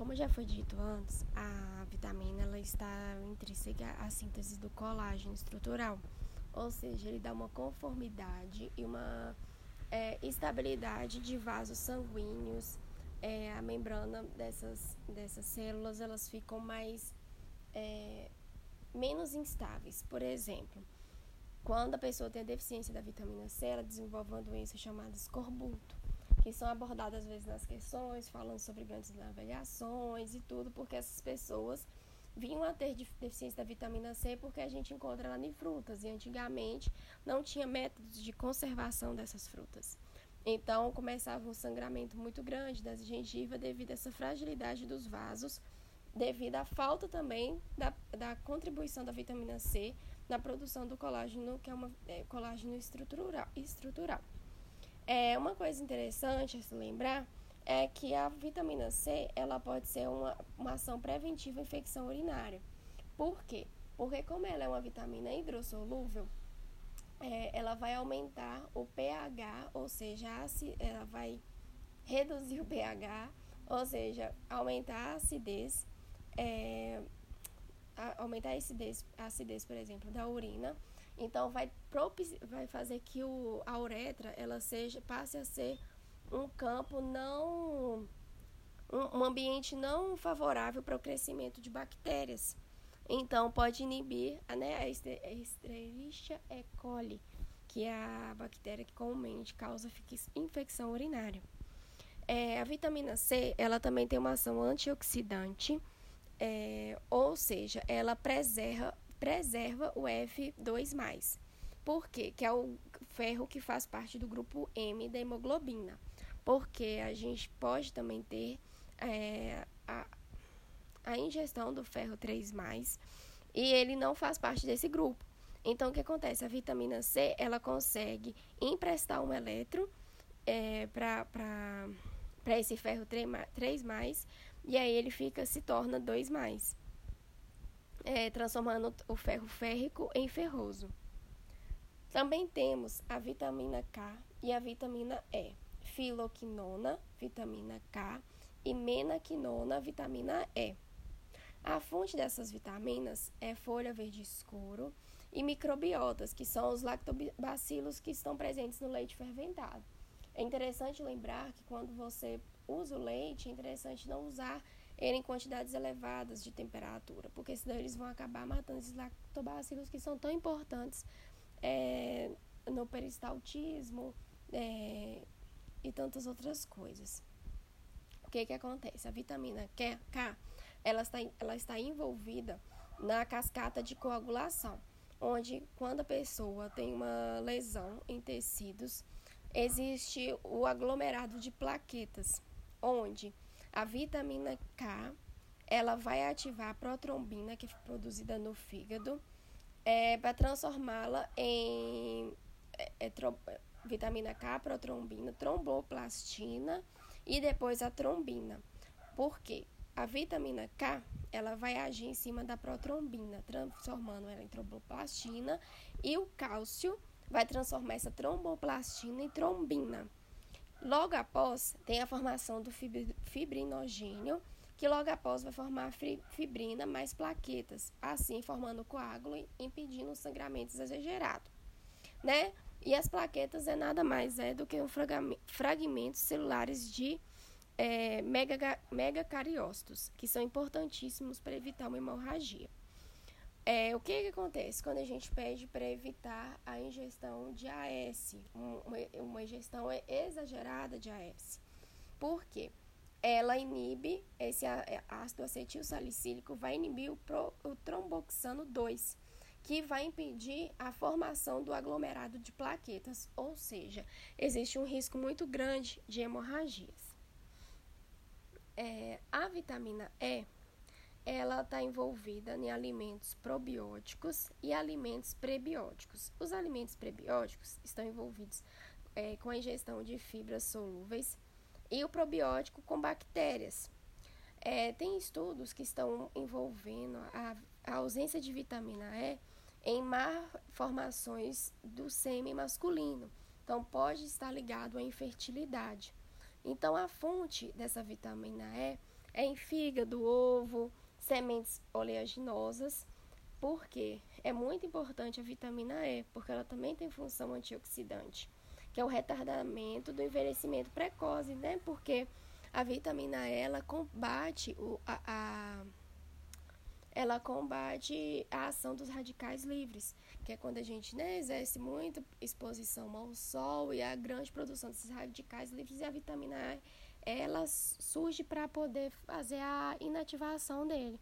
como já foi dito antes, a vitamina ela está intrínseca à síntese do colágeno estrutural, ou seja, ele dá uma conformidade e uma é, estabilidade de vasos sanguíneos. É, a membrana dessas, dessas células elas ficam mais é, menos instáveis. Por exemplo, quando a pessoa tem a deficiência da vitamina C, ela desenvolve uma doença chamada escorbuto que são abordadas às vezes nas questões, falando sobre grandes navegações e tudo, porque essas pessoas vinham a ter deficiência da vitamina C porque a gente encontra ela em frutas e antigamente não tinha métodos de conservação dessas frutas. Então começava um sangramento muito grande das gengivas devido a essa fragilidade dos vasos, devido à falta também da, da contribuição da vitamina C na produção do colágeno, que é um é, colágeno estrutural. estrutural. É, uma coisa interessante a se lembrar é que a vitamina C ela pode ser uma, uma ação preventiva à infecção urinária. Por quê? Porque como ela é uma vitamina hidrossolúvel, é, ela vai aumentar o pH, ou seja, ela vai reduzir o pH, ou seja, aumentar a acidez, é, aumentar a acidez, a acidez, por exemplo, da urina então vai, vai fazer que o, a uretra ela seja passe a ser um campo não um, um ambiente não favorável para o crescimento de bactérias. Então pode inibir né, a Escherichia E. coli, que é a bactéria que comumente causa infecção urinária. É, a vitamina C ela também tem uma ação antioxidante, é, ou seja, ela preserva preserva o F2+. Por quê? Que é o ferro que faz parte do grupo M da hemoglobina. Porque a gente pode também ter é, a, a ingestão do ferro 3+, e ele não faz parte desse grupo. Então, o que acontece? A vitamina C, ela consegue emprestar um elétron é, para esse ferro 3+, mais, e aí ele fica, se torna 2+. É, transformando o ferro férrico em ferroso. Também temos a vitamina K e a vitamina E, filoquinona, vitamina K, e menaquinona, vitamina E. A fonte dessas vitaminas é folha verde escuro e microbiotas, que são os lactobacilos que estão presentes no leite fermentado. É interessante lembrar que quando você usa o leite, é interessante não usar em quantidades elevadas de temperatura, porque senão eles vão acabar matando esses lactobacilos que são tão importantes é, no peristaltismo é, e tantas outras coisas. O que, que acontece? A vitamina K, ela está, ela está envolvida na cascata de coagulação, onde quando a pessoa tem uma lesão em tecidos, existe o aglomerado de plaquetas, onde a vitamina K, ela vai ativar a protrombina, que é produzida no fígado, é, para transformá-la em é, é, vitamina K, protrombina, tromboplastina e depois a trombina. Por quê? A vitamina K, ela vai agir em cima da protrombina, transformando ela em tromboplastina, e o cálcio vai transformar essa tromboplastina em trombina. Logo após, tem a formação do fibrinogênio, que logo após vai formar fibrina mais plaquetas, assim formando coágulo e impedindo o sangramento exagerado, né? E as plaquetas é nada mais é do que um fragmentos celulares de é, megacariócitos, que são importantíssimos para evitar uma hemorragia. É, o que, que acontece quando a gente pede para evitar a ingestão de AS, uma, uma ingestão exagerada de AS? Por quê? Ela inibe, esse é, ácido acetil salicílico vai inibir o, pro, o tromboxano 2, que vai impedir a formação do aglomerado de plaquetas, ou seja, existe um risco muito grande de hemorragias. É, a vitamina E ela está envolvida em alimentos probióticos e alimentos prebióticos. Os alimentos prebióticos estão envolvidos é, com a ingestão de fibras solúveis e o probiótico com bactérias. É, tem estudos que estão envolvendo a, a ausência de vitamina E em malformações do sêmen masculino. Então, pode estar ligado à infertilidade. Então, a fonte dessa vitamina E em fígado, ovo, sementes oleaginosas. Porque é muito importante a vitamina E, porque ela também tem função antioxidante, que é o retardamento do envelhecimento precoce, né? Porque a vitamina E ela combate o, a, a ela combate a ação dos radicais livres, que é quando a gente né, exerce muita exposição ao sol e a grande produção desses radicais livres e a vitamina E ela surge para poder fazer a inativação dele.